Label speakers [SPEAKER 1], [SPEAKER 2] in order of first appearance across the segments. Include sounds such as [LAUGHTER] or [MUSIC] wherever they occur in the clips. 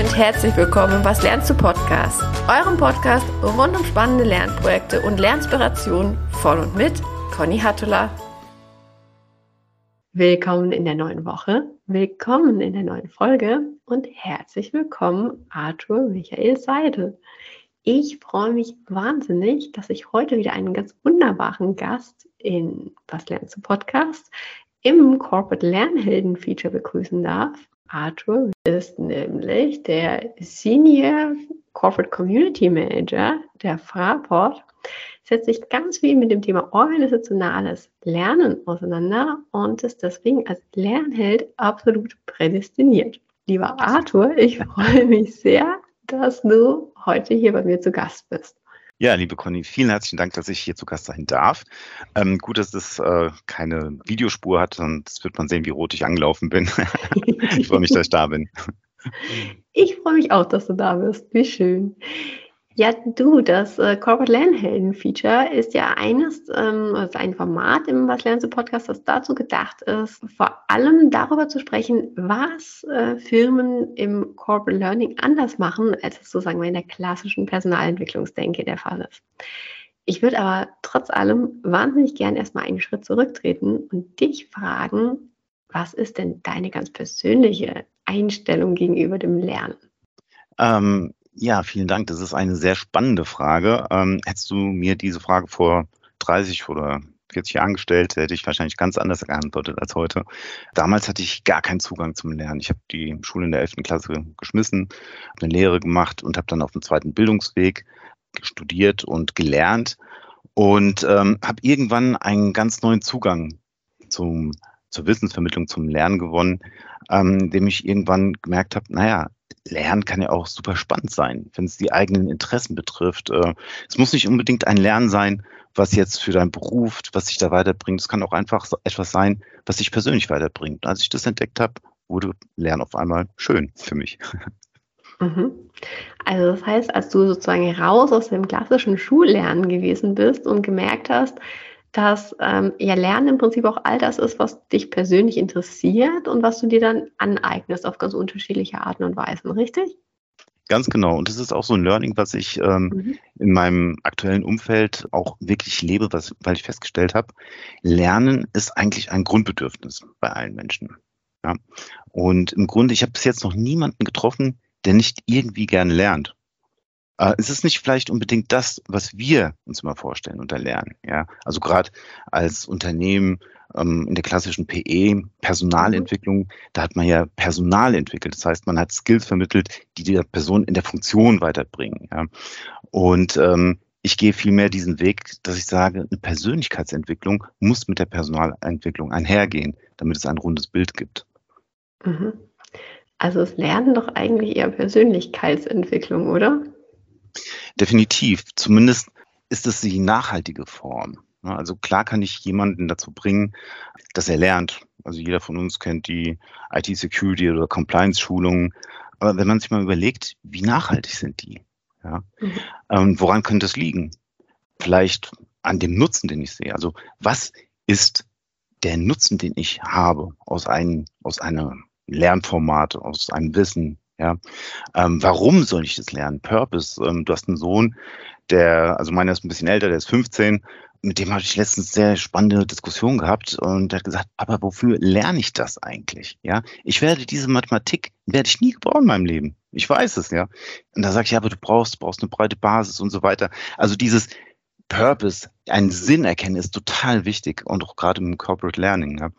[SPEAKER 1] und herzlich willkommen im Was lernst du Podcast, eurem Podcast rund um spannende Lernprojekte und Lernspirationen von und mit Conny Hattula. Willkommen in der neuen Woche, willkommen in der neuen Folge und herzlich willkommen Arthur Michael Seidel. Ich freue mich wahnsinnig, dass ich heute wieder einen ganz wunderbaren Gast in Was lernst du Podcast im Corporate Lernhelden Feature begrüßen darf. Arthur ist nämlich der Senior Corporate Community Manager der Fraport, setzt sich ganz viel mit dem Thema organisationales Lernen auseinander und ist deswegen als Lernheld absolut prädestiniert. Lieber Arthur, ich freue mich sehr, dass du heute hier bei mir zu Gast bist.
[SPEAKER 2] Ja, liebe Conny, vielen herzlichen Dank, dass ich hier zu Gast sein darf. Ähm, gut, dass es äh, keine Videospur hat, sonst wird man sehen, wie rot ich angelaufen bin. [LAUGHS] ich freue mich, dass ich da bin.
[SPEAKER 1] Ich freue mich auch, dass du da bist. Wie schön. Ja, du, das äh, Corporate Lernhelden Feature ist ja eines, ähm, also ein Format im Was lernst du Podcast, das dazu gedacht ist, vor allem darüber zu sprechen, was äh, Firmen im Corporate Learning anders machen, als es sozusagen in der klassischen Personalentwicklungsdenke der Fall ist. Ich würde aber trotz allem wahnsinnig gern erstmal einen Schritt zurücktreten und dich fragen, was ist denn deine ganz persönliche Einstellung gegenüber dem Lernen?
[SPEAKER 2] Ähm, ja, vielen Dank. Das ist eine sehr spannende Frage. Ähm, hättest du mir diese Frage vor 30 oder 40 Jahren gestellt, hätte ich wahrscheinlich ganz anders geantwortet als heute. Damals hatte ich gar keinen Zugang zum Lernen. Ich habe die Schule in der 11. Klasse geschmissen, habe eine Lehre gemacht und habe dann auf dem zweiten Bildungsweg studiert und gelernt und ähm, habe irgendwann einen ganz neuen Zugang zum, zur Wissensvermittlung, zum Lernen gewonnen, ähm, indem ich irgendwann gemerkt habe, naja, Lernen kann ja auch super spannend sein, wenn es die eigenen Interessen betrifft. Äh, es muss nicht unbedingt ein Lernen sein, was jetzt für deinen Beruf, was dich da weiterbringt. Es kann auch einfach etwas sein, was dich persönlich weiterbringt. Als ich das entdeckt habe, wurde Lernen auf einmal schön für mich.
[SPEAKER 1] Mhm. Also das heißt, als du sozusagen raus aus dem klassischen Schullernen gewesen bist und gemerkt hast, dass ähm, ja Lernen im Prinzip auch all das ist, was dich persönlich interessiert und was du dir dann aneignest auf ganz unterschiedliche Arten und Weisen, richtig?
[SPEAKER 2] Ganz genau. Und das ist auch so ein Learning, was ich ähm, mhm. in meinem aktuellen Umfeld auch wirklich lebe, was, weil ich festgestellt habe, Lernen ist eigentlich ein Grundbedürfnis bei allen Menschen. Ja? Und im Grunde, ich habe bis jetzt noch niemanden getroffen, der nicht irgendwie gerne lernt. Äh, es ist nicht vielleicht unbedingt das, was wir uns immer vorstellen unter Lernen. Ja? Also gerade als Unternehmen ähm, in der klassischen PE, Personalentwicklung, mhm. da hat man ja Personal entwickelt. Das heißt, man hat Skills vermittelt, die der Person in der Funktion weiterbringen. Ja? Und ähm, ich gehe vielmehr diesen Weg, dass ich sage, eine Persönlichkeitsentwicklung muss mit der Personalentwicklung einhergehen, damit es ein rundes Bild gibt.
[SPEAKER 1] Mhm. Also es Lernen doch eigentlich eher Persönlichkeitsentwicklung, oder?
[SPEAKER 2] Definitiv. Zumindest ist es die nachhaltige Form. Also klar kann ich jemanden dazu bringen, dass er lernt. Also jeder von uns kennt die IT-Security oder Compliance-Schulungen. Aber wenn man sich mal überlegt, wie nachhaltig sind die? Ja? Mhm. Ähm, woran könnte es liegen? Vielleicht an dem Nutzen, den ich sehe. Also was ist der Nutzen, den ich habe aus einem, aus einem Lernformat, aus einem Wissen, ja, ähm, warum soll ich das lernen? Purpose. Ähm, du hast einen Sohn, der, also meiner ist ein bisschen älter, der ist 15. Mit dem habe ich letztens sehr spannende Diskussion gehabt und der hat gesagt, aber wofür lerne ich das eigentlich? Ja, ich werde diese Mathematik werde ich nie gebrauchen in meinem Leben. Ich weiß es, ja. Und da sage ich, ja, aber du brauchst, brauchst eine breite Basis und so weiter. Also dieses Purpose, einen Sinn erkennen, ist total wichtig und auch gerade im Corporate Learning. Ja.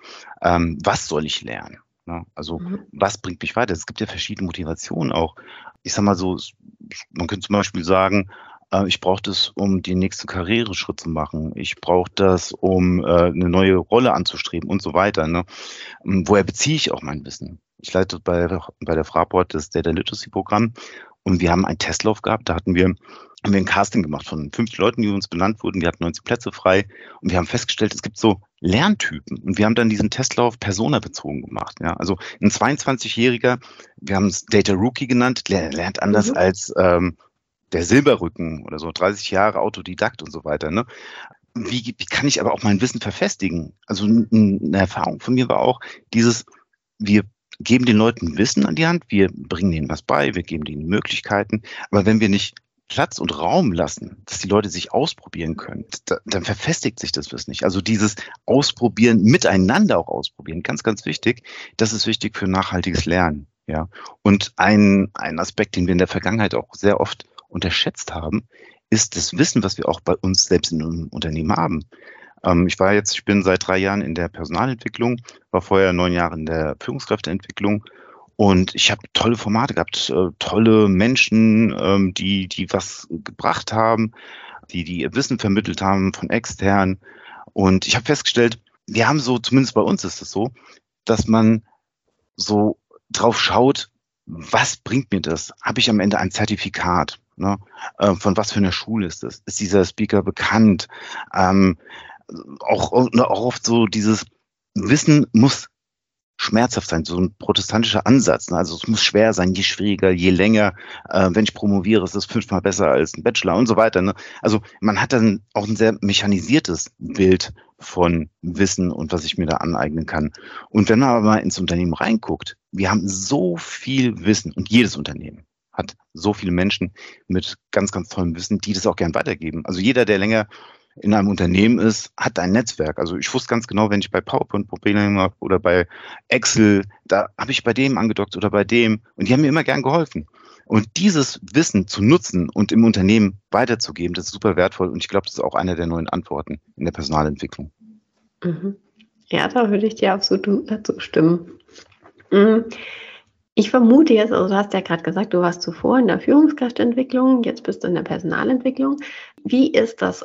[SPEAKER 2] Ähm, was soll ich lernen? Ne? Also mhm. was bringt mich weiter? Es gibt ja verschiedene Motivationen auch. Ich sag mal so, man könnte zum Beispiel sagen, äh, ich brauche das, um den nächsten Karriereschritt zu machen. Ich brauche das, um äh, eine neue Rolle anzustreben und so weiter. Ne? Ähm, woher beziehe ich auch mein Wissen? Ich leite bei, bei der Fraport das Data Literacy Programm und wir haben einen Testlauf gehabt. Da hatten wir haben wir ein Casting gemacht von 50 Leuten, die uns benannt wurden. Wir hatten 19 Plätze frei und wir haben festgestellt, es gibt so Lerntypen. Und wir haben dann diesen Testlauf personabezogen gemacht. Ja, also ein 22-Jähriger, wir haben es Data Rookie genannt, lernt anders mhm. als ähm, der Silberrücken oder so, 30 Jahre Autodidakt und so weiter. Ne? Wie, wie kann ich aber auch mein Wissen verfestigen? Also eine Erfahrung von mir war auch dieses, wir geben den Leuten Wissen an die Hand, wir bringen ihnen was bei, wir geben ihnen Möglichkeiten. Aber wenn wir nicht Platz und Raum lassen, dass die Leute sich ausprobieren können, dann verfestigt sich das Wissen nicht. Also dieses Ausprobieren, miteinander auch ausprobieren, ganz, ganz wichtig. Das ist wichtig für nachhaltiges Lernen. Ja. Und ein, ein Aspekt, den wir in der Vergangenheit auch sehr oft unterschätzt haben, ist das Wissen, was wir auch bei uns selbst in einem Unternehmen haben. Ähm, ich war jetzt, ich bin seit drei Jahren in der Personalentwicklung, war vorher neun Jahre in der Führungskräfteentwicklung und ich habe tolle Formate gehabt, äh, tolle Menschen, ähm, die, die was gebracht haben, die, die ihr Wissen vermittelt haben von extern. Und ich habe festgestellt, wir haben so, zumindest bei uns ist es so, dass man so drauf schaut, was bringt mir das? Habe ich am Ende ein Zertifikat? Ne? Äh, von was für einer Schule ist das? Ist dieser Speaker bekannt? Ähm, auch, auch oft so dieses Wissen muss schmerzhaft sein, so ein protestantischer Ansatz. Ne? Also es muss schwer sein, je schwieriger, je länger. Äh, wenn ich promoviere, ist es fünfmal besser als ein Bachelor und so weiter. Ne? Also man hat dann auch ein sehr mechanisiertes Bild von Wissen und was ich mir da aneignen kann. Und wenn man aber mal ins Unternehmen reinguckt, wir haben so viel Wissen und jedes Unternehmen hat so viele Menschen mit ganz, ganz tollem Wissen, die das auch gern weitergeben. Also jeder, der länger in einem Unternehmen ist, hat ein Netzwerk. Also ich wusste ganz genau, wenn ich bei PowerPoint Probleme habe oder bei Excel, da habe ich bei dem angedockt oder bei dem und die haben mir immer gern geholfen. Und dieses Wissen zu nutzen und im Unternehmen weiterzugeben, das ist super wertvoll und ich glaube, das ist auch eine der neuen Antworten in der Personalentwicklung.
[SPEAKER 1] Mhm. Ja, da würde ich dir absolut dazu stimmen. Mhm. Ich vermute jetzt, also du hast ja gerade gesagt, du warst zuvor in der Führungskräfteentwicklung, jetzt bist du in der Personalentwicklung. Wie ist das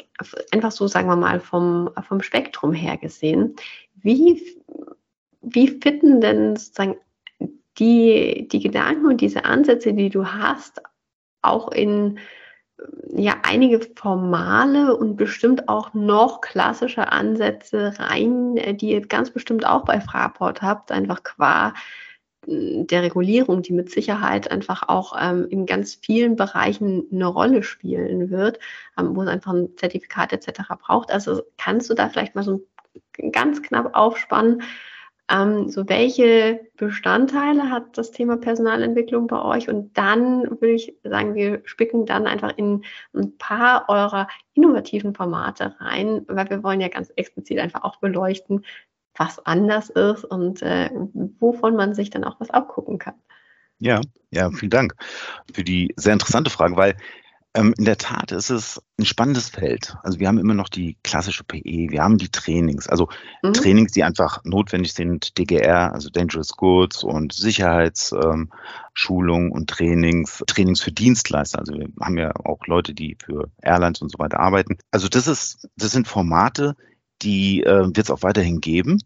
[SPEAKER 1] einfach so, sagen wir mal, vom, vom Spektrum her gesehen? Wie, wie fitten denn sozusagen die, die Gedanken und diese Ansätze, die du hast, auch in ja einige formale und bestimmt auch noch klassische Ansätze rein, die ihr ganz bestimmt auch bei Fraport habt, einfach qua der Regulierung, die mit Sicherheit einfach auch ähm, in ganz vielen Bereichen eine Rolle spielen wird, ähm, wo es einfach ein Zertifikat etc. braucht. Also kannst du da vielleicht mal so ganz knapp aufspannen, ähm, so welche Bestandteile hat das Thema Personalentwicklung bei euch? Und dann würde ich sagen, wir spicken dann einfach in ein paar eurer innovativen Formate rein, weil wir wollen ja ganz explizit einfach auch beleuchten, was anders ist und äh, wovon man sich dann auch was abgucken kann.
[SPEAKER 2] Ja, ja, vielen Dank für die sehr interessante Frage, weil ähm, in der Tat ist es ein spannendes Feld. Also wir haben immer noch die klassische PE, wir haben die Trainings, also mhm. Trainings, die einfach notwendig sind, DGR, also Dangerous Goods und Sicherheitsschulung ähm, und Trainings, Trainings für Dienstleister. Also wir haben ja auch Leute, die für Airlines und so weiter arbeiten. Also das ist, das sind Formate, die äh, wird es auch weiterhin geben.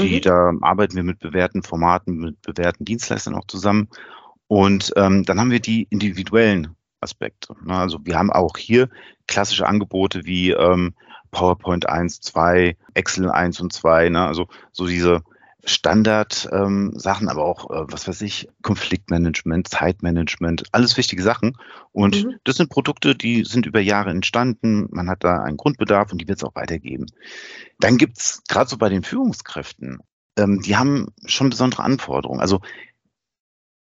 [SPEAKER 2] Die, mhm. Da arbeiten wir mit bewährten Formaten, mit bewährten Dienstleistern auch zusammen. Und ähm, dann haben wir die individuellen Aspekte. Ne? Also wir haben auch hier klassische Angebote wie ähm, PowerPoint 1, 2, Excel 1 und 2. Ne? Also so diese Standard-Sachen, ähm, aber auch, äh, was weiß ich, Konfliktmanagement, Zeitmanagement, alles wichtige Sachen. Und mhm. das sind Produkte, die sind über Jahre entstanden. Man hat da einen Grundbedarf und die wird es auch weitergeben. Dann gibt es gerade so bei den Führungskräften, ähm, die haben schon besondere Anforderungen. Also,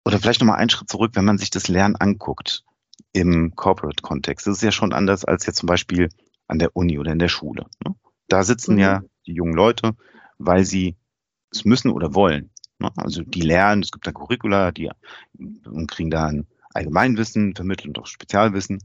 [SPEAKER 2] oder vielleicht nochmal einen Schritt zurück, wenn man sich das Lernen anguckt im Corporate-Kontext. Das ist ja schon anders als jetzt zum Beispiel an der Uni oder in der Schule. Ne? Da sitzen mhm. ja die jungen Leute, weil sie es müssen oder wollen. Ne? Also die lernen, es gibt da Curricula, die kriegen da ein Allgemeinwissen vermittelt und auch Spezialwissen.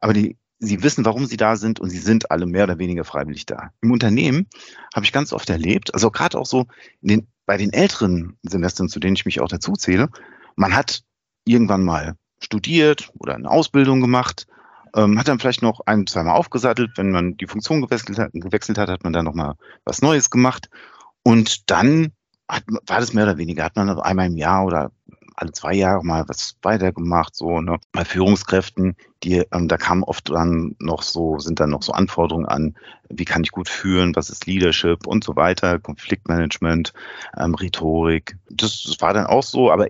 [SPEAKER 2] Aber die, sie wissen, warum sie da sind und sie sind alle mehr oder weniger freiwillig da. Im Unternehmen habe ich ganz oft erlebt, also gerade auch so den, bei den älteren Semestern, zu denen ich mich auch dazu zähle, man hat irgendwann mal studiert oder eine Ausbildung gemacht, ähm, hat dann vielleicht noch ein, zweimal aufgesattelt, wenn man die Funktion gewechselt hat, gewechselt hat, hat man dann nochmal was Neues gemacht und dann hat, war das mehr oder weniger, hat man einmal im Jahr oder alle zwei Jahre mal was weitergemacht, so ne? bei Führungskräften, die ähm, da kamen oft dann noch so, sind dann noch so Anforderungen an, wie kann ich gut führen, was ist Leadership und so weiter, Konfliktmanagement, ähm, Rhetorik. Das, das war dann auch so, aber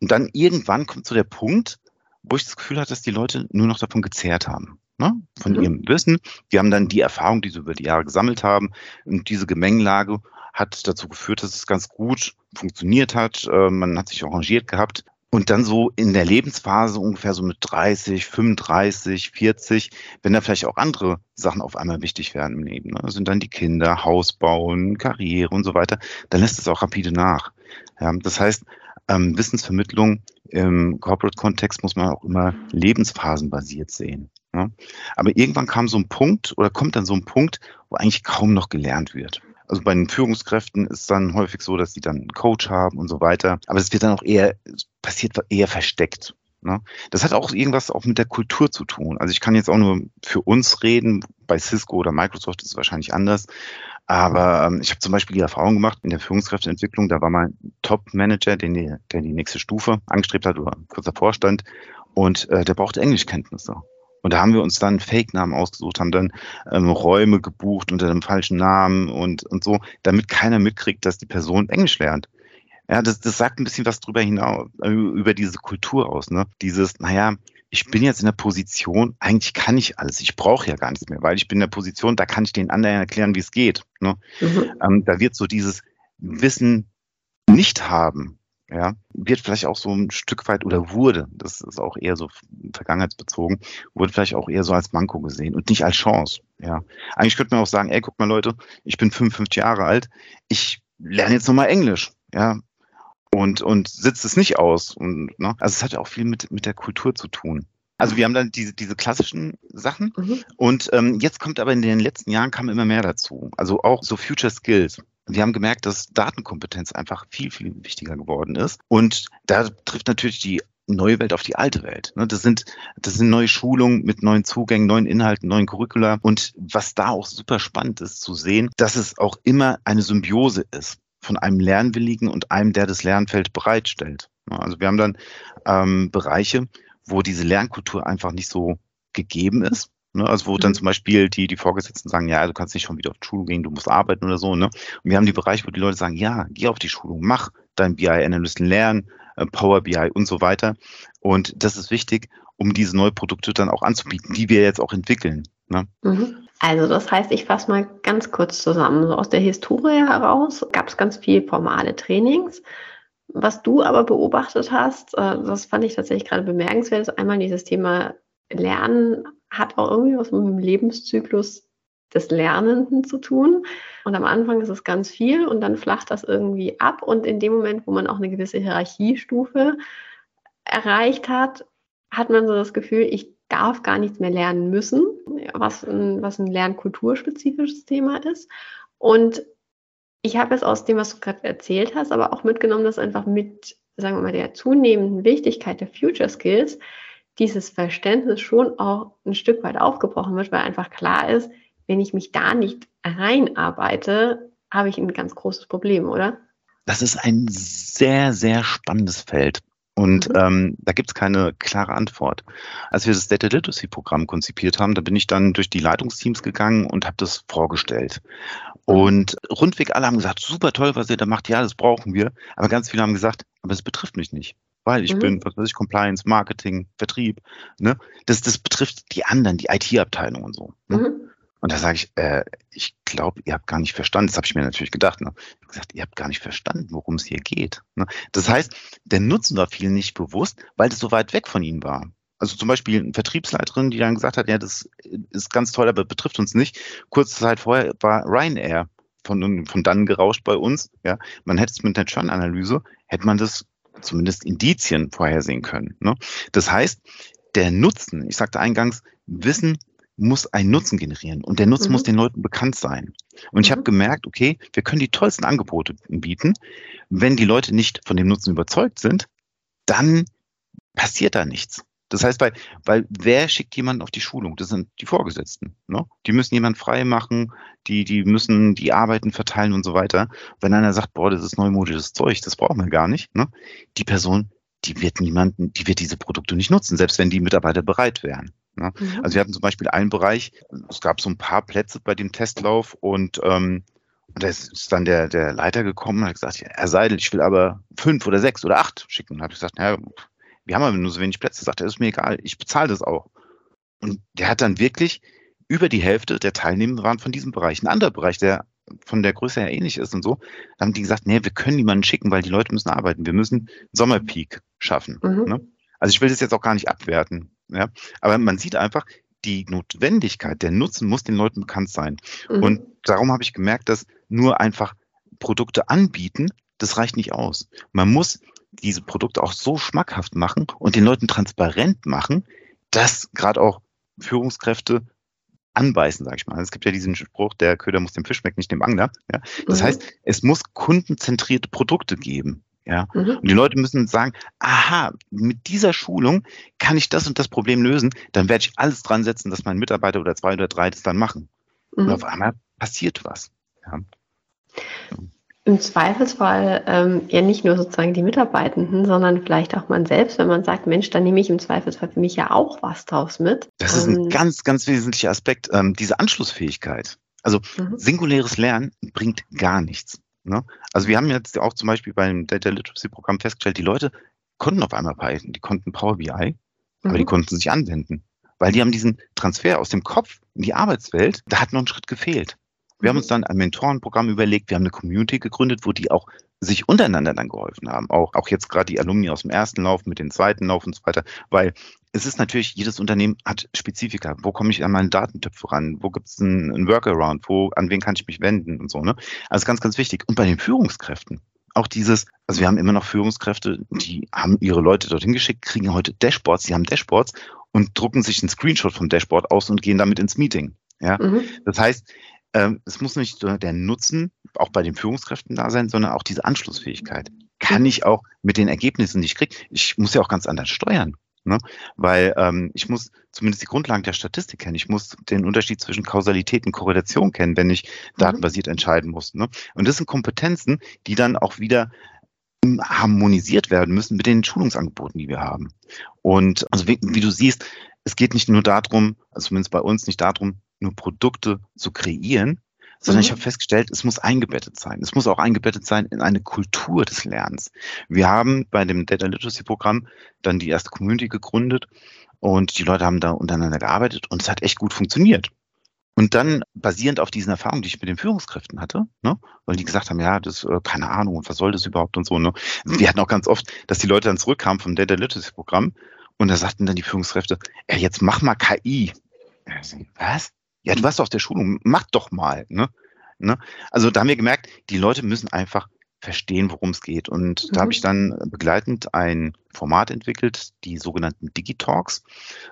[SPEAKER 2] und dann irgendwann kommt so der Punkt, wo ich das Gefühl hatte, dass die Leute nur noch davon gezehrt haben ne, von mhm. ihrem Wissen. Die haben dann die Erfahrung, die sie über die Jahre gesammelt haben, und diese Gemengelage hat dazu geführt, dass es ganz gut funktioniert hat. Äh, man hat sich arrangiert gehabt. Und dann so in der Lebensphase ungefähr so mit 30, 35, 40, wenn da vielleicht auch andere Sachen auf einmal wichtig werden im Leben, ne? sind dann die Kinder, Haus bauen, Karriere und so weiter, dann lässt es auch rapide nach. Ja, das heißt, ähm, Wissensvermittlung im Corporate-Kontext muss man auch immer lebensphasenbasiert sehen. Ja? Aber irgendwann kam so ein Punkt oder kommt dann so ein Punkt, wo eigentlich kaum noch gelernt wird. Also bei den Führungskräften ist dann häufig so, dass die dann einen Coach haben und so weiter. Aber es wird dann auch eher, passiert eher versteckt. Ne? Das hat auch irgendwas auch mit der Kultur zu tun. Also ich kann jetzt auch nur für uns reden. Bei Cisco oder Microsoft ist es wahrscheinlich anders. Aber ähm, ich habe zum Beispiel die Erfahrung gemacht in der Führungskräfteentwicklung, da war mein Top-Manager, den die, der die nächste Stufe angestrebt hat oder kurz davor stand, und äh, der brauchte Englischkenntnisse. Und da haben wir uns dann Fake-Namen ausgesucht, haben dann ähm, Räume gebucht unter dem falschen Namen und, und so, damit keiner mitkriegt, dass die Person Englisch lernt. Ja, das, das sagt ein bisschen was drüber hinaus, äh, über diese Kultur aus, ne? Dieses, naja, ich bin jetzt in der Position, eigentlich kann ich alles, ich brauche ja gar nichts mehr, weil ich bin in der Position, da kann ich den anderen erklären, wie es geht. Ne? Mhm. Ähm, da wird so dieses Wissen nicht haben, ja, wird vielleicht auch so ein Stück weit oder wurde, das ist auch eher so vergangenheitsbezogen, wurde vielleicht auch eher so als Manko gesehen und nicht als Chance. Ja, eigentlich könnte man auch sagen, ey, guck mal Leute, ich bin 55 Jahre alt, ich lerne jetzt nochmal Englisch. Ja, und, und sitzt es nicht aus. Und, ne? Also es hat ja auch viel mit, mit der Kultur zu tun. Also wir haben dann diese, diese klassischen Sachen mhm. und ähm, jetzt kommt aber in den letzten Jahren kam immer mehr dazu. Also auch so Future Skills. Wir haben gemerkt, dass Datenkompetenz einfach viel, viel wichtiger geworden ist. Und da trifft natürlich die neue Welt auf die alte Welt. Ne? Das sind, das sind neue Schulungen mit neuen Zugängen, neuen Inhalten, neuen Curricula. Und was da auch super spannend ist zu sehen, dass es auch immer eine Symbiose ist von einem Lernwilligen und einem, der das Lernfeld bereitstellt. Ne? Also wir haben dann ähm, Bereiche, wo diese Lernkultur einfach nicht so gegeben ist. Ne? Also wo dann mhm. zum Beispiel die, die Vorgesetzten sagen, ja, du kannst nicht schon wieder auf die Schule gehen, du musst arbeiten oder so. Ne? Und wir haben die Bereiche, wo die Leute sagen, ja, geh auf die Schulung, mach dein BI-Analysten lernen, äh, Power BI und so weiter. Und das ist wichtig, um diese neuen Produkte dann auch anzubieten, die wir jetzt auch entwickeln. Ne?
[SPEAKER 1] Mhm. Also das heißt, ich fasse mal ganz kurz zusammen. So aus der Historie heraus gab es ganz viel formale Trainings. Was du aber beobachtet hast, äh, das fand ich tatsächlich gerade bemerkenswert, ist einmal dieses Thema Lernen hat auch irgendwie was mit dem Lebenszyklus des Lernenden zu tun. Und am Anfang ist es ganz viel und dann flacht das irgendwie ab. Und in dem Moment, wo man auch eine gewisse Hierarchiestufe erreicht hat, hat man so das Gefühl, ich darf gar nichts mehr lernen müssen, was ein, was ein lernkulturspezifisches Thema ist. Und ich habe es aus dem, was du gerade erzählt hast, aber auch mitgenommen, dass einfach mit, sagen wir mal, der zunehmenden Wichtigkeit der Future Skills dieses Verständnis schon auch ein Stück weit aufgebrochen wird, weil einfach klar ist, wenn ich mich da nicht reinarbeite, habe ich ein ganz großes Problem, oder?
[SPEAKER 2] Das ist ein sehr, sehr spannendes Feld. Und mhm. ähm, da gibt es keine klare Antwort. Als wir das Data Literacy Programm konzipiert haben, da bin ich dann durch die Leitungsteams gegangen und habe das vorgestellt. Mhm. Und rundweg alle haben gesagt, super toll, was ihr da macht, ja, das brauchen wir. Aber ganz viele haben gesagt, aber es betrifft mich nicht weil ich mhm. bin, was weiß ich, Compliance, Marketing, Vertrieb. Ne? Das, das betrifft die anderen, die IT-Abteilung und so. Ne? Mhm. Und da sage ich, äh, ich glaube, ihr habt gar nicht verstanden. Das habe ich mir natürlich gedacht. Ne? Ich habe gesagt, ihr habt gar nicht verstanden, worum es hier geht. Ne? Das heißt, der Nutzen war vielen nicht bewusst, weil das so weit weg von ihnen war. Also zum Beispiel eine Vertriebsleiterin, die dann gesagt hat, ja, das ist ganz toll, aber betrifft uns nicht. Kurze Zeit vorher war Ryanair von, von dann gerauscht bei uns. Ja, man hätte es mit einer Churn-Analyse, hätte man das zumindest Indizien vorhersehen können. Ne? Das heißt, der Nutzen, ich sagte eingangs, Wissen muss einen Nutzen generieren und der Nutzen mhm. muss den Leuten bekannt sein. Und ich mhm. habe gemerkt, okay, wir können die tollsten Angebote bieten. Wenn die Leute nicht von dem Nutzen überzeugt sind, dann passiert da nichts. Das heißt, weil, weil wer schickt jemanden auf die Schulung? Das sind die Vorgesetzten. Ne? Die müssen jemanden frei machen, die, die müssen die Arbeiten verteilen und so weiter. Wenn einer sagt, boah, das ist neumodisches Zeug, das brauchen wir gar nicht, ne? die Person, die wird niemanden, die wird diese Produkte nicht nutzen, selbst wenn die Mitarbeiter bereit wären. Ne? Mhm. Also wir hatten zum Beispiel einen Bereich, es gab so ein paar Plätze bei dem Testlauf und ähm, und da ist dann der, der Leiter gekommen und hat gesagt, Herr Seidel, ich will aber fünf oder sechs oder acht schicken. Und habe ich gesagt, ja, wir haben aber nur so wenig Plätze. Sagt er, ist mir egal, ich bezahle das auch. Und der hat dann wirklich über die Hälfte der Teilnehmer waren von diesem Bereich. Ein anderer Bereich, der von der Größe her ähnlich ist und so, dann haben die gesagt, nee, wir können niemanden schicken, weil die Leute müssen arbeiten. Wir müssen Sommerpeak schaffen. Mhm. Ne? Also ich will das jetzt auch gar nicht abwerten. Ja? Aber man sieht einfach, die Notwendigkeit, der Nutzen muss den Leuten bekannt sein. Mhm. Und darum habe ich gemerkt, dass nur einfach Produkte anbieten, das reicht nicht aus. Man muss diese Produkte auch so schmackhaft machen und den Leuten transparent machen, dass gerade auch Führungskräfte anbeißen, sage ich mal. Es gibt ja diesen Spruch, der Köder muss dem Fisch schmecken, nicht dem Angler. Ja? Das mhm. heißt, es muss kundenzentrierte Produkte geben. Ja? Mhm. Und die Leute müssen sagen, aha, mit dieser Schulung kann ich das und das Problem lösen, dann werde ich alles dran setzen, dass mein Mitarbeiter oder zwei oder drei das dann machen. Mhm. Und auf einmal passiert was. Ja.
[SPEAKER 1] Im Zweifelsfall ähm, ja nicht nur sozusagen die Mitarbeitenden, sondern vielleicht auch man selbst, wenn man sagt, Mensch, dann nehme ich im Zweifelsfall für mich ja auch was draus mit.
[SPEAKER 2] Das ist ein ähm, ganz, ganz wesentlicher Aspekt, ähm, diese Anschlussfähigkeit. Also mhm. singuläres Lernen bringt gar nichts. Ne? Also wir haben jetzt auch zum Beispiel beim Data Literacy Programm festgestellt, die Leute konnten auf einmal Python, die konnten Power BI, mhm. aber die mhm. konnten sich anwenden. Weil die haben diesen Transfer aus dem Kopf in die Arbeitswelt, da hat noch ein Schritt gefehlt. Wir haben uns dann ein Mentorenprogramm überlegt, wir haben eine Community gegründet, wo die auch sich untereinander dann geholfen haben. Auch, auch jetzt gerade die Alumni aus dem ersten Lauf mit dem zweiten Lauf und so weiter. Weil es ist natürlich, jedes Unternehmen hat Spezifika. Wo komme ich an meine Datentöpfe ran? Wo gibt es einen, einen Workaround? Wo, an wen kann ich mich wenden und so, ne? Also ganz, ganz wichtig. Und bei den Führungskräften, auch dieses, also wir haben immer noch Führungskräfte, die haben ihre Leute dorthin geschickt, kriegen heute Dashboards, die haben Dashboards und drucken sich einen Screenshot vom Dashboard aus und gehen damit ins Meeting. Ja, mhm. das heißt, ähm, es muss nicht nur der Nutzen auch bei den Führungskräften da sein, sondern auch diese Anschlussfähigkeit. Kann ich auch mit den Ergebnissen, die ich kriege, ich muss ja auch ganz anders steuern. Ne? Weil ähm, ich muss zumindest die Grundlagen der Statistik kennen. Ich muss den Unterschied zwischen Kausalität und Korrelation kennen, wenn ich mhm. datenbasiert entscheiden muss. Ne? Und das sind Kompetenzen, die dann auch wieder harmonisiert werden müssen mit den Schulungsangeboten, die wir haben. Und also wie, wie du siehst, es geht nicht nur darum, also zumindest bei uns nicht darum, nur Produkte zu kreieren, sondern mhm. ich habe festgestellt, es muss eingebettet sein. Es muss auch eingebettet sein in eine Kultur des Lernens. Wir haben bei dem Data Literacy Programm dann die erste Community gegründet und die Leute haben da untereinander gearbeitet und es hat echt gut funktioniert. Und dann basierend auf diesen Erfahrungen, die ich mit den Führungskräften hatte, ne, weil die gesagt haben, ja, das, äh, keine Ahnung, und was soll das überhaupt und so, ne. Wir hatten auch ganz oft, dass die Leute dann zurückkamen vom Data Literacy Programm und da sagten dann die Führungskräfte, ey, jetzt mach mal KI. Was? Ja, du warst auf der Schulung, mach doch mal. Ne? Ne? Also da haben wir gemerkt, die Leute müssen einfach verstehen, worum es geht. Und mhm. da habe ich dann begleitend ein Format entwickelt, die sogenannten Digitalks,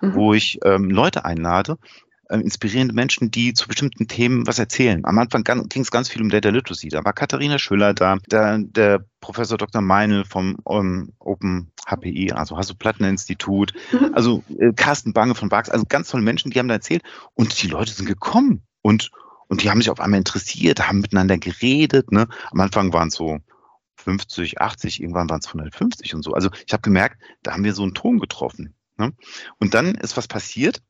[SPEAKER 2] mhm. wo ich ähm, Leute einlade, äh, inspirierende Menschen, die zu bestimmten Themen was erzählen. Am Anfang ging es ganz viel um Data Literacy. Da war Katharina Schüller da, der, der Professor Dr. Meinl vom um, Open HPI, also Hasso-Plattner-Institut, mhm. also äh, Carsten Bange von Vax, also ganz tolle Menschen, die haben da erzählt und die Leute sind gekommen und, und die haben sich auf einmal interessiert, haben miteinander geredet. Ne? Am Anfang waren es so 50, 80, irgendwann waren es 150 und so. Also ich habe gemerkt, da haben wir so einen Ton getroffen. Ne? Und dann ist was passiert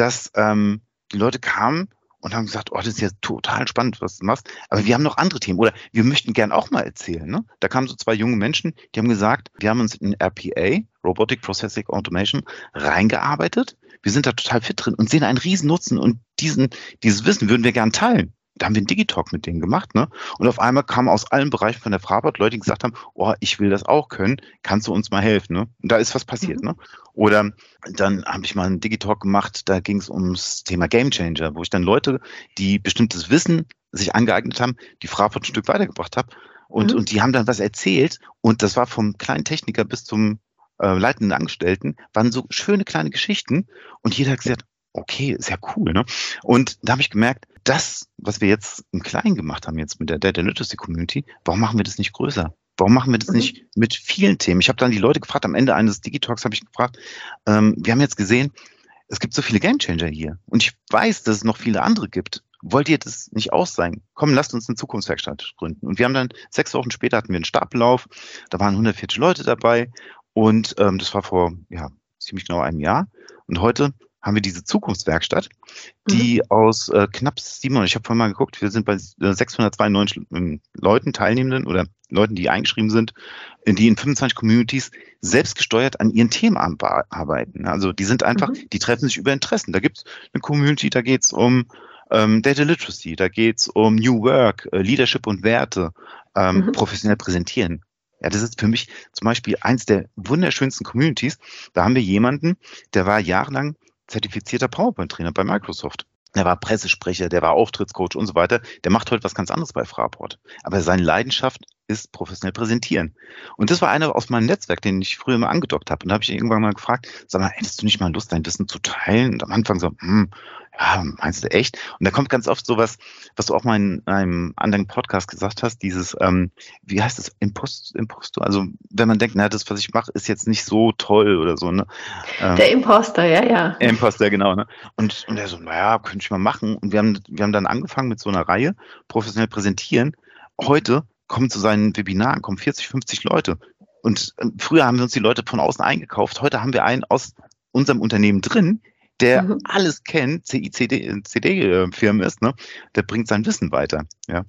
[SPEAKER 2] dass ähm, die Leute kamen und haben gesagt, oh, das ist ja total spannend, was du machst. Aber wir haben noch andere Themen oder wir möchten gern auch mal erzählen. Ne? Da kamen so zwei junge Menschen, die haben gesagt, wir haben uns in RPA, Robotic Processing Automation, reingearbeitet. Wir sind da total fit drin und sehen einen riesen Nutzen und diesen, dieses Wissen würden wir gern teilen da haben wir einen Digitalk mit denen gemacht, ne? Und auf einmal kamen aus allen Bereichen von der Fraport Leute, die gesagt haben, oh, ich will das auch können, kannst du uns mal helfen, ne? Und da ist was passiert, mhm. ne? Oder dann habe ich mal einen Digitalk gemacht, da ging es ums Thema Game Changer, wo ich dann Leute, die bestimmtes Wissen sich angeeignet haben, die Fraport ein Stück weitergebracht habe. Und, mhm. und die haben dann was erzählt und das war vom kleinen Techniker bis zum äh, leitenden Angestellten, waren so schöne kleine Geschichten und jeder hat gesagt, okay, ist ja cool. Ne? Und da habe ich gemerkt, das, was wir jetzt im Kleinen gemacht haben, jetzt mit der Data Literacy Community, warum machen wir das nicht größer? Warum machen wir das mhm. nicht mit vielen Themen? Ich habe dann die Leute gefragt, am Ende eines Digitalks habe ich gefragt, ähm, wir haben jetzt gesehen, es gibt so viele Gamechanger hier. Und ich weiß, dass es noch viele andere gibt. Wollt ihr das nicht aus sein? Komm, lasst uns eine Zukunftswerkstatt gründen. Und wir haben dann sechs Wochen später hatten wir einen Stapellauf, da waren 140 Leute dabei und ähm, das war vor ja, ziemlich genau einem Jahr. Und heute haben wir diese Zukunftswerkstatt, die mhm. aus äh, knapp 700, ich habe vorhin mal geguckt, wir sind bei 692 äh, ähm, Leuten, Teilnehmenden oder Leuten, die eingeschrieben sind, die in 25 Communities selbstgesteuert an ihren Themen arbeiten. Also die sind einfach, mhm. die treffen sich über Interessen. Da gibt es eine Community, da geht es um ähm, Data Literacy, da geht's um New Work, äh, Leadership und Werte, ähm, mhm. professionell präsentieren. Ja, das ist für mich zum Beispiel eins der wunderschönsten Communities. Da haben wir jemanden, der war jahrelang zertifizierter PowerPoint-Trainer bei Microsoft. Der war Pressesprecher, der war Auftrittscoach und so weiter. Der macht heute was ganz anderes bei Fraport. Aber seine Leidenschaft ist professionell präsentieren. Und das war einer aus meinem Netzwerk, den ich früher mal angedockt habe. Und da habe ich irgendwann mal gefragt, sag mal, hättest du nicht mal Lust, dein Wissen zu teilen? Und am Anfang so, hm, ja, meinst du echt? Und da kommt ganz oft sowas, was du auch mal in einem anderen Podcast gesagt hast, dieses, ähm, wie heißt das, Impost, Impostor? Also wenn man denkt, na, das, was ich mache, ist jetzt nicht so toll oder so, ne?
[SPEAKER 1] Ähm, der Imposter, ja, ja.
[SPEAKER 2] Imposter, genau, ne? Und, und er so, naja, könnte ich mal machen. Und wir haben, wir haben dann angefangen mit so einer Reihe, professionell präsentieren. Heute kommen zu seinen Webinaren, kommen 40, 50 Leute. Und äh, früher haben wir uns die Leute von außen eingekauft. Heute haben wir einen aus unserem Unternehmen drin, der mhm. alles kennt, CICD-Firmen ist, ne, der bringt sein Wissen weiter. Ja.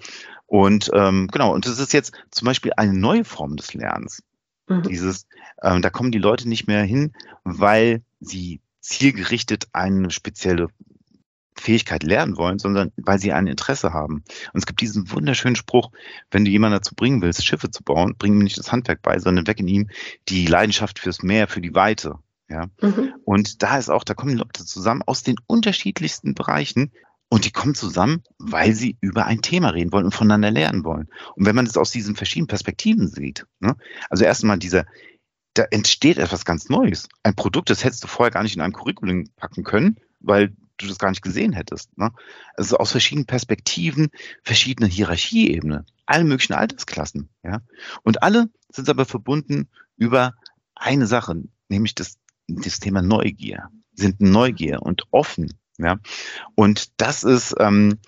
[SPEAKER 2] Und ähm, genau, und das ist jetzt zum Beispiel eine neue Form des Lernens. Mhm. Dieses, ähm, da kommen die Leute nicht mehr hin, weil sie zielgerichtet eine spezielle Fähigkeit lernen wollen, sondern weil sie ein Interesse haben. Und es gibt diesen wunderschönen Spruch, wenn du jemanden dazu bringen willst, Schiffe zu bauen, bring ihm nicht das Handwerk bei, sondern weg in ihm die Leidenschaft fürs Meer, für die Weite. Ja. Mhm. Und da ist auch, da kommen Leute zusammen aus den unterschiedlichsten Bereichen und die kommen zusammen, weil sie über ein Thema reden wollen und voneinander lernen wollen. Und wenn man das aus diesen verschiedenen Perspektiven sieht, ne, also erstmal dieser, da entsteht etwas ganz Neues. Ein Produkt, das hättest du vorher gar nicht in einem Curriculum packen können, weil du das gar nicht gesehen hättest. Ne? Also aus verschiedenen Perspektiven, verschiedene Hierarchieebene, alle möglichen Altersklassen. Ja? Und alle sind aber verbunden über eine Sache, nämlich das das Thema Neugier, sind Neugier und offen. Ja? Und das ist, ähm,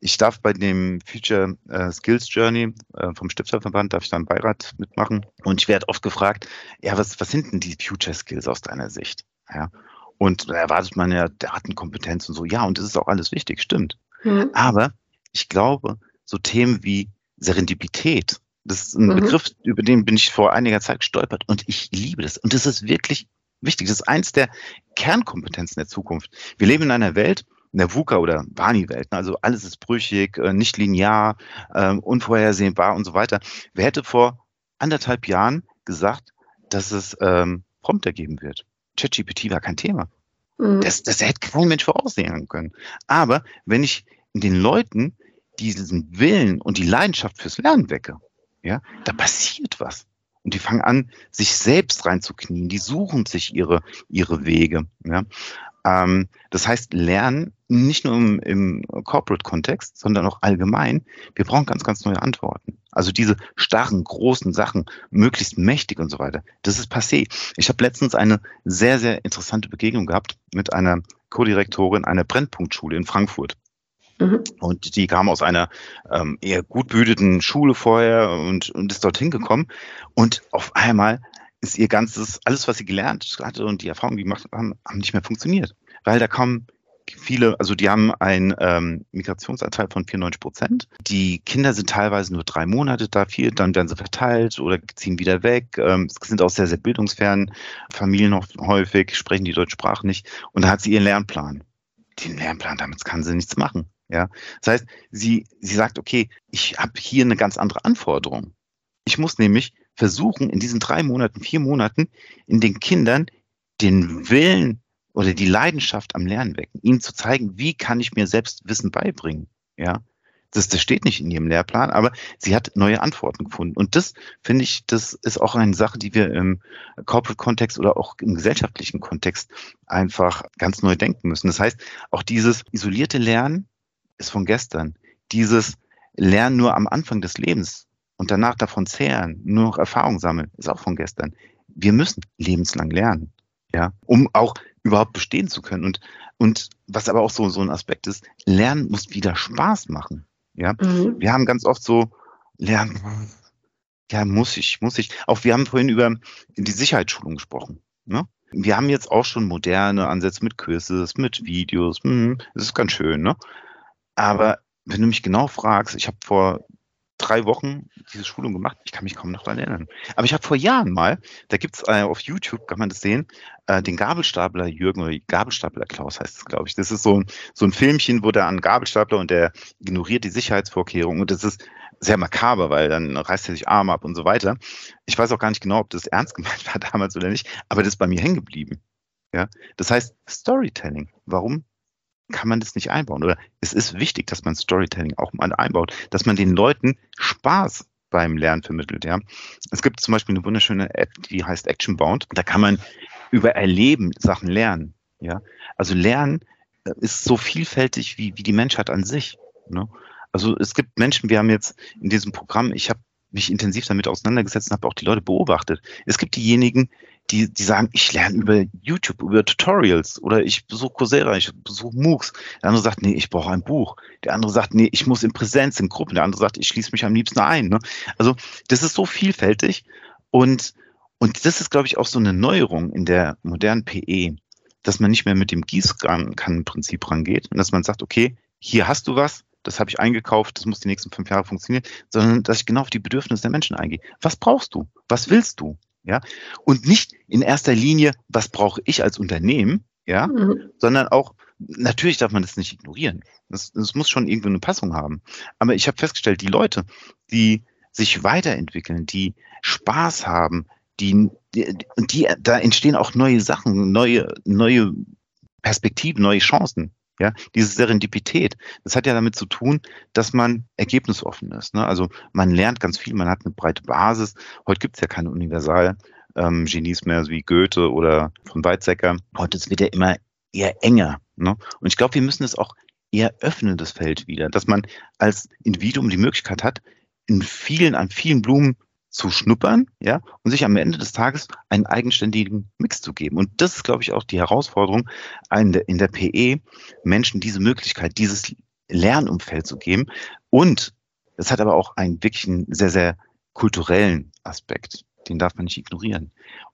[SPEAKER 2] ich darf bei dem Future äh, Skills Journey äh, vom Stifterverband, darf ich da einen Beirat mitmachen. Und ich werde oft gefragt, ja, was, was sind denn die Future Skills aus deiner Sicht? Ja? Und da erwartet man ja Datenkompetenz und so. Ja, und das ist auch alles wichtig, stimmt. Mhm. Aber ich glaube, so Themen wie Serendipität, das ist ein mhm. Begriff, über den bin ich vor einiger Zeit gestolpert und ich liebe das. Und das ist wirklich wichtig. Das ist eins der Kernkompetenzen der Zukunft. Wir leben in einer Welt, in der VUCA oder Bani-Welt, ne? also alles ist brüchig, äh, nicht linear, ähm, unvorhersehbar und so weiter. Wer hätte vor anderthalb Jahren gesagt, dass es ähm, Prompter geben wird? ChatGPT war kein Thema. Mhm. Das, das hätte kein Mensch voraussehen können. Aber wenn ich in den Leuten diesen Willen und die Leidenschaft fürs Lernen wecke, ja, da passiert was. Und die fangen an, sich selbst reinzuknien. Die suchen sich ihre, ihre Wege. Ja. Ähm, das heißt, Lernen nicht nur im, im Corporate-Kontext, sondern auch allgemein. Wir brauchen ganz, ganz neue Antworten. Also diese starren, großen Sachen, möglichst mächtig und so weiter. Das ist passé. Ich habe letztens eine sehr, sehr interessante Begegnung gehabt mit einer Co-Direktorin einer Brennpunktschule in Frankfurt. Mhm. Und die kam aus einer ähm, eher gut behüteten Schule vorher und, und ist dorthin gekommen. Und auf einmal ist ihr ganzes, alles, was sie gelernt hatte und die Erfahrungen, die gemacht haben, haben nicht mehr funktioniert. Weil da kamen viele, also die haben einen ähm, Migrationsanteil von 94 Prozent. Die Kinder sind teilweise nur drei Monate da, vier, dann werden sie verteilt oder ziehen wieder weg. Ähm, es sind auch sehr, sehr bildungsfern Familien noch häufig, sprechen die deutsche Sprache nicht. Und da hat sie ihren Lernplan. Den Lernplan, damit kann sie nichts machen. Ja, das heißt, sie, sie sagt, okay, ich habe hier eine ganz andere Anforderung. Ich muss nämlich versuchen, in diesen drei Monaten, vier Monaten, in den Kindern den Willen oder die Leidenschaft am Lernen wecken, ihnen zu zeigen, wie kann ich mir selbst Wissen beibringen. Ja, das, das steht nicht in ihrem Lehrplan, aber sie hat neue Antworten gefunden. Und das finde ich, das ist auch eine Sache, die wir im Corporate-Kontext oder auch im gesellschaftlichen Kontext einfach ganz neu denken müssen. Das heißt, auch dieses isolierte Lernen ist von gestern. Dieses Lernen nur am Anfang des Lebens und danach davon zehren, nur noch Erfahrung sammeln, ist auch von gestern. Wir müssen lebenslang lernen, ja, um auch überhaupt bestehen zu können. Und, und was aber auch so, so ein Aspekt ist, Lernen muss wieder Spaß machen. Ja, mhm. wir haben ganz oft so Lernen, ja, muss ich, muss ich. Auch wir haben vorhin über die Sicherheitsschulung gesprochen. Ne? Wir haben jetzt auch schon moderne Ansätze mit Kurses, mit Videos. Hm, das ist ganz schön, ne? Aber wenn du mich genau fragst, ich habe vor drei Wochen diese Schulung gemacht. Ich kann mich kaum noch daran erinnern. Aber ich habe vor Jahren mal, da gibt's äh, auf YouTube, kann man das sehen, äh, den Gabelstapler Jürgen oder Gabelstapler Klaus heißt es, glaube ich. Das ist so, so ein Filmchen, wo der an Gabelstapler und der ignoriert die Sicherheitsvorkehrungen. Und das ist sehr makaber, weil dann reißt er sich Arme ab und so weiter. Ich weiß auch gar nicht genau, ob das ernst [LAUGHS] gemeint war damals oder nicht, aber das ist bei mir hängen geblieben. Ja, das heißt Storytelling. Warum kann man das nicht einbauen? Oder es ist wichtig, dass man Storytelling auch mal einbaut, dass man den Leuten Spaß beim Lernen vermittelt. Ja, es gibt zum Beispiel eine wunderschöne App, die heißt Actionbound. Da kann man über Erleben Sachen lernen. Ja, also Lernen äh, ist so vielfältig wie, wie die Menschheit an sich. Ne? Also es gibt Menschen, wir haben jetzt in diesem Programm, ich habe mich intensiv damit auseinandergesetzt und habe auch die Leute beobachtet. Es gibt diejenigen, die, die sagen, ich lerne über YouTube, über Tutorials oder ich besuche Coursera, ich besuche MOOCs. Der andere sagt, nee, ich brauche ein Buch. Der andere sagt, nee, ich muss in Präsenz, in Gruppen. Der andere sagt, ich schließe mich am liebsten ein. Ne? Also das ist so vielfältig und, und das ist, glaube ich, auch so eine Neuerung in der modernen PE, dass man nicht mehr mit dem Gießkannenprinzip rangeht und dass man sagt, okay, hier hast du was, das habe ich eingekauft, das muss die nächsten fünf Jahre funktionieren, sondern dass ich genau auf die Bedürfnisse der Menschen eingehe. Was brauchst du? Was willst du? Ja, und nicht in erster Linie, was brauche ich als Unternehmen, ja, mhm. sondern auch, natürlich darf man das nicht ignorieren. Das, das muss schon irgendwie eine Passung haben. Aber ich habe festgestellt, die Leute, die sich weiterentwickeln, die Spaß haben, die, die, die, da entstehen auch neue Sachen, neue, neue Perspektiven, neue Chancen. Ja, diese Serendipität, das hat ja damit zu tun, dass man ergebnisoffen ist. Ne? Also man lernt ganz viel, man hat eine breite Basis. Heute gibt es ja keine Universal-Genies ähm, mehr wie Goethe oder von Weizsäcker. Heute wird ja immer eher enger. Ne? Und ich glaube, wir müssen es auch eher öffnen, das Feld wieder, dass man als Individuum die Möglichkeit hat, in vielen, an vielen Blumen zu schnuppern, ja, und sich am Ende des Tages einen eigenständigen Mix zu geben. Und das ist, glaube ich, auch die Herausforderung in der, in der PE, Menschen diese Möglichkeit, dieses Lernumfeld zu geben. Und es hat aber auch einen wirklich einen sehr, sehr kulturellen Aspekt. Den darf man nicht ignorieren.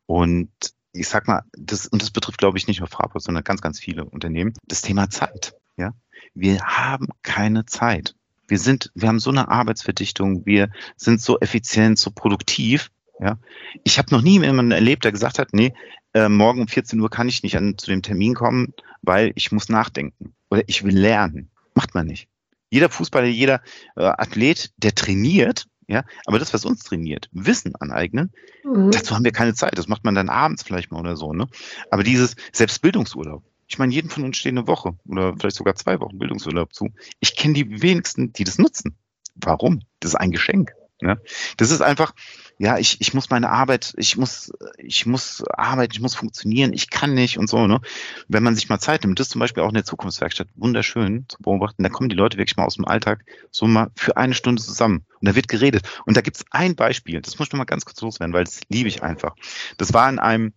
[SPEAKER 2] Und ich sag mal, das, und das betrifft, glaube ich, nicht nur Fraport, sondern ganz, ganz viele Unternehmen, das Thema Zeit. Ja, wir haben keine Zeit. Wir sind, wir haben so eine Arbeitsverdichtung, wir sind so effizient, so produktiv. Ja, ich habe noch nie jemanden erlebt, der gesagt hat, nee, äh, morgen um 14 Uhr kann ich nicht an, zu dem Termin kommen, weil ich muss nachdenken oder ich will lernen. Macht man nicht. Jeder Fußballer, jeder äh, Athlet, der trainiert, ja, aber das, was uns trainiert, Wissen aneignen, mhm. dazu haben wir keine Zeit. Das macht man dann abends vielleicht mal oder so, ne? Aber dieses Selbstbildungsurlaub, ich meine, jeden von uns steht eine Woche oder vielleicht sogar zwei Wochen Bildungsurlaub zu. Ich kenne die wenigsten, die das nutzen. Warum? Das ist ein Geschenk. Ja? Das ist einfach, ja, ich, ich muss meine Arbeit, ich muss, ich muss arbeiten, ich muss funktionieren, ich kann nicht und so. Ne? Wenn man sich mal Zeit nimmt, das ist zum Beispiel auch in der Zukunftswerkstatt wunderschön zu beobachten, da kommen die Leute wirklich mal aus dem Alltag so mal für eine Stunde zusammen und da wird geredet. Und da gibt es ein Beispiel, das muss ich mal ganz kurz loswerden, weil das liebe ich einfach. Das war in einem,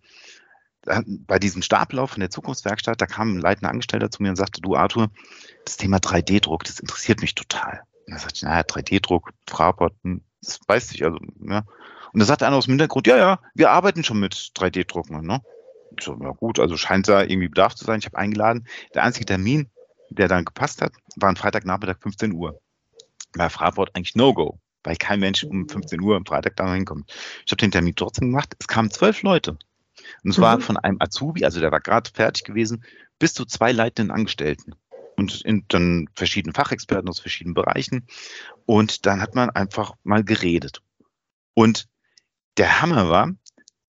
[SPEAKER 2] bei diesem Stapellauf in der Zukunftswerkstatt, da kam ein leitender Angestellter zu mir und sagte, du Arthur, das Thema 3D-Druck, das interessiert mich total. Und da sagte ich, naja, 3D-Druck, Fraport, hm, das weiß ich, also, ja. Und da sagte einer aus dem Hintergrund, ja, ja, wir arbeiten schon mit 3D-Drucken, ne? Ich so, ja gut, also scheint da irgendwie Bedarf zu sein. Ich habe eingeladen. Der einzige Termin, der dann gepasst hat, war ein Freitagnachmittag 15 Uhr. Bei Fraport eigentlich No-Go, weil kein Mensch um 15 Uhr am Freitag da hinkommt. Ich habe den Termin trotzdem gemacht. Es kamen zwölf Leute. Und es mhm. war von einem Azubi, also der war gerade fertig gewesen, bis zu zwei leitenden Angestellten und in, dann verschiedene Fachexperten aus verschiedenen Bereichen. Und dann hat man einfach mal geredet. Und der Hammer war,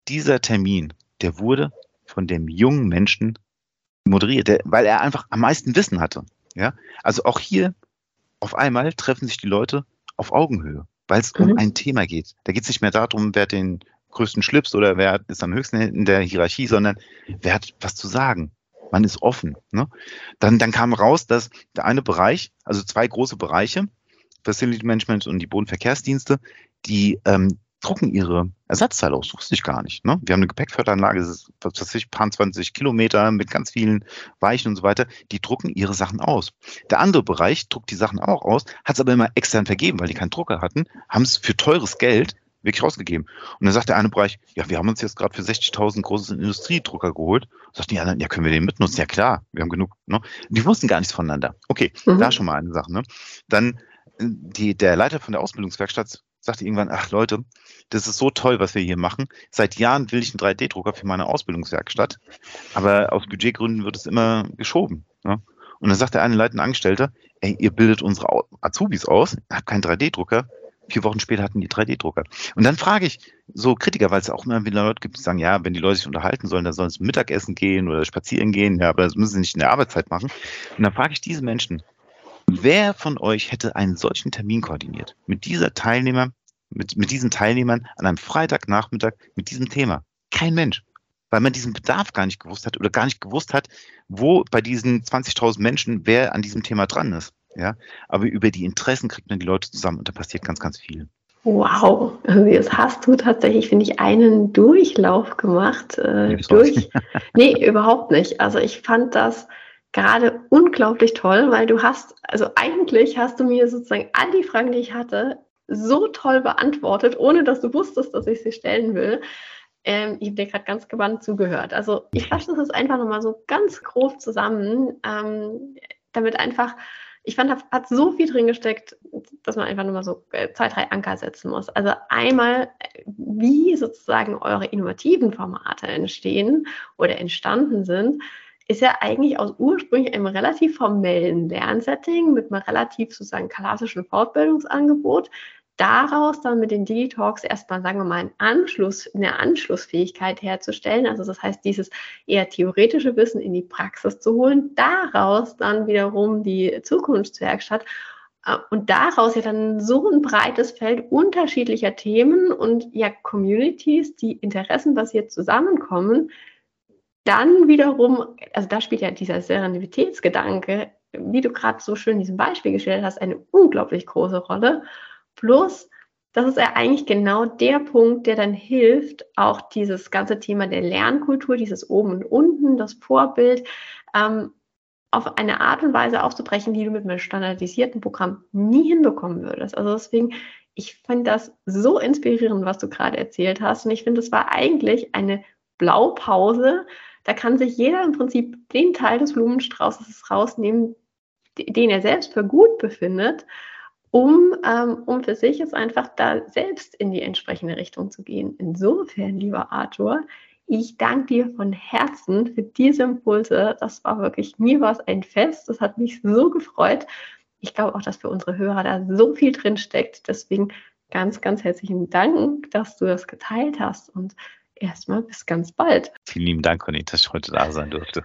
[SPEAKER 2] dieser Termin, der wurde von dem jungen Menschen moderiert, der, weil er einfach am meisten Wissen hatte. Ja, also auch hier auf einmal treffen sich die Leute auf Augenhöhe, weil es mhm. um ein Thema geht. Da geht es nicht mehr darum, wer den größten Schlips oder wer ist am höchsten in der Hierarchie, sondern wer hat was zu sagen. Man ist offen. Ne? Dann, dann kam raus, dass der eine Bereich, also zwei große Bereiche, Facility Management und die Bodenverkehrsdienste, die ähm, drucken ihre Ersatzteile aus. Das wusste ich gar nicht. Ne? Wir haben eine Gepäckförderanlage, das ist, was weiß paar 20 Kilometer mit ganz vielen Weichen und so weiter. Die drucken ihre Sachen aus. Der andere Bereich druckt die Sachen auch aus, hat es aber immer extern vergeben, weil die keinen Drucker hatten, haben es für teures Geld wirklich rausgegeben. Und dann sagt der eine Bereich, ja, wir haben uns jetzt gerade für 60.000 große Industriedrucker geholt. Sagt die anderen, ja, können wir den mitnutzen? Ja, klar, wir haben genug. Ne? Die wussten gar nichts voneinander. Okay, mhm. da schon mal eine Sache. Ne? Dann die, der Leiter von der Ausbildungswerkstatt sagte irgendwann, ach Leute, das ist so toll, was wir hier machen. Seit Jahren will ich einen 3D-Drucker für meine Ausbildungswerkstatt, aber aus Budgetgründen wird es immer geschoben. Ne? Und dann sagt der eine leitende Angestellte, ey, ihr bildet unsere Azubis aus, habt keinen 3D-Drucker. Vier Wochen später hatten die 3D-Drucker. Und dann frage ich so Kritiker, weil es auch immer wieder Leute gibt, die sagen, ja, wenn die Leute sich unterhalten sollen, dann sollen sie Mittagessen gehen oder spazieren gehen, ja, aber das müssen sie nicht in der Arbeitszeit machen. Und dann frage ich diese Menschen, wer von euch hätte einen solchen Termin koordiniert? Mit dieser Teilnehmer, mit, mit diesen Teilnehmern an einem Freitagnachmittag mit diesem Thema? Kein Mensch weil man diesen Bedarf gar nicht gewusst hat oder gar nicht gewusst hat, wo bei diesen 20.000 Menschen wer an diesem Thema dran ist. Ja, aber über die Interessen kriegt man die Leute zusammen und da passiert ganz, ganz viel.
[SPEAKER 1] Wow, also jetzt hast du tatsächlich, finde ich, einen Durchlauf gemacht. Äh, durch. [LAUGHS] nee, überhaupt nicht. Also ich fand das gerade unglaublich toll, weil du hast, also eigentlich hast du mir sozusagen all die Fragen, die ich hatte, so toll beantwortet, ohne dass du wusstest, dass ich sie stellen will. Ähm, ich habe dir gerade ganz gebannt zugehört. Also ich fasse das jetzt einfach nochmal so ganz grob zusammen, ähm, damit einfach, ich fand, da hat so viel drin gesteckt, dass man einfach nochmal so äh, zwei, drei Anker setzen muss. Also einmal, wie sozusagen eure innovativen Formate entstehen oder entstanden sind, ist ja eigentlich aus ursprünglich einem relativ formellen Lernsetting mit einem relativ sozusagen klassischen Fortbildungsangebot daraus dann mit den Digitalks erstmal, sagen wir mal, einen Anschluss, eine Anschlussfähigkeit herzustellen. Also das heißt, dieses eher theoretische Wissen in die Praxis zu holen, daraus dann wiederum die Zukunftswerkstatt äh, und daraus ja dann so ein breites Feld unterschiedlicher Themen und ja Communities, die interessenbasiert zusammenkommen, dann wiederum, also da spielt ja dieser Serendipitätsgedanke, wie du gerade so schön in diesem Beispiel gestellt hast, eine unglaublich große Rolle. Plus, das ist ja eigentlich genau der Punkt, der dann hilft, auch dieses ganze Thema der Lernkultur, dieses Oben und Unten, das Vorbild, ähm, auf eine Art und Weise aufzubrechen, die du mit einem standardisierten Programm nie hinbekommen würdest. Also deswegen, ich finde das so inspirierend, was du gerade erzählt hast. Und ich finde, es war eigentlich eine Blaupause. Da kann sich jeder im Prinzip den Teil des Blumenstraußes rausnehmen, den er selbst für gut befindet um, ähm, um für sich jetzt einfach da selbst in die entsprechende Richtung zu gehen. Insofern, lieber Arthur, ich danke dir von Herzen für diese Impulse. Das war wirklich, mir war es ein Fest. Das hat mich so gefreut. Ich glaube auch, dass für unsere Hörer da so viel drin steckt. Deswegen ganz, ganz herzlichen Dank, dass du das geteilt hast und erstmal bis ganz bald.
[SPEAKER 2] Vielen lieben Dank, Conny, dass ich heute da sein durfte.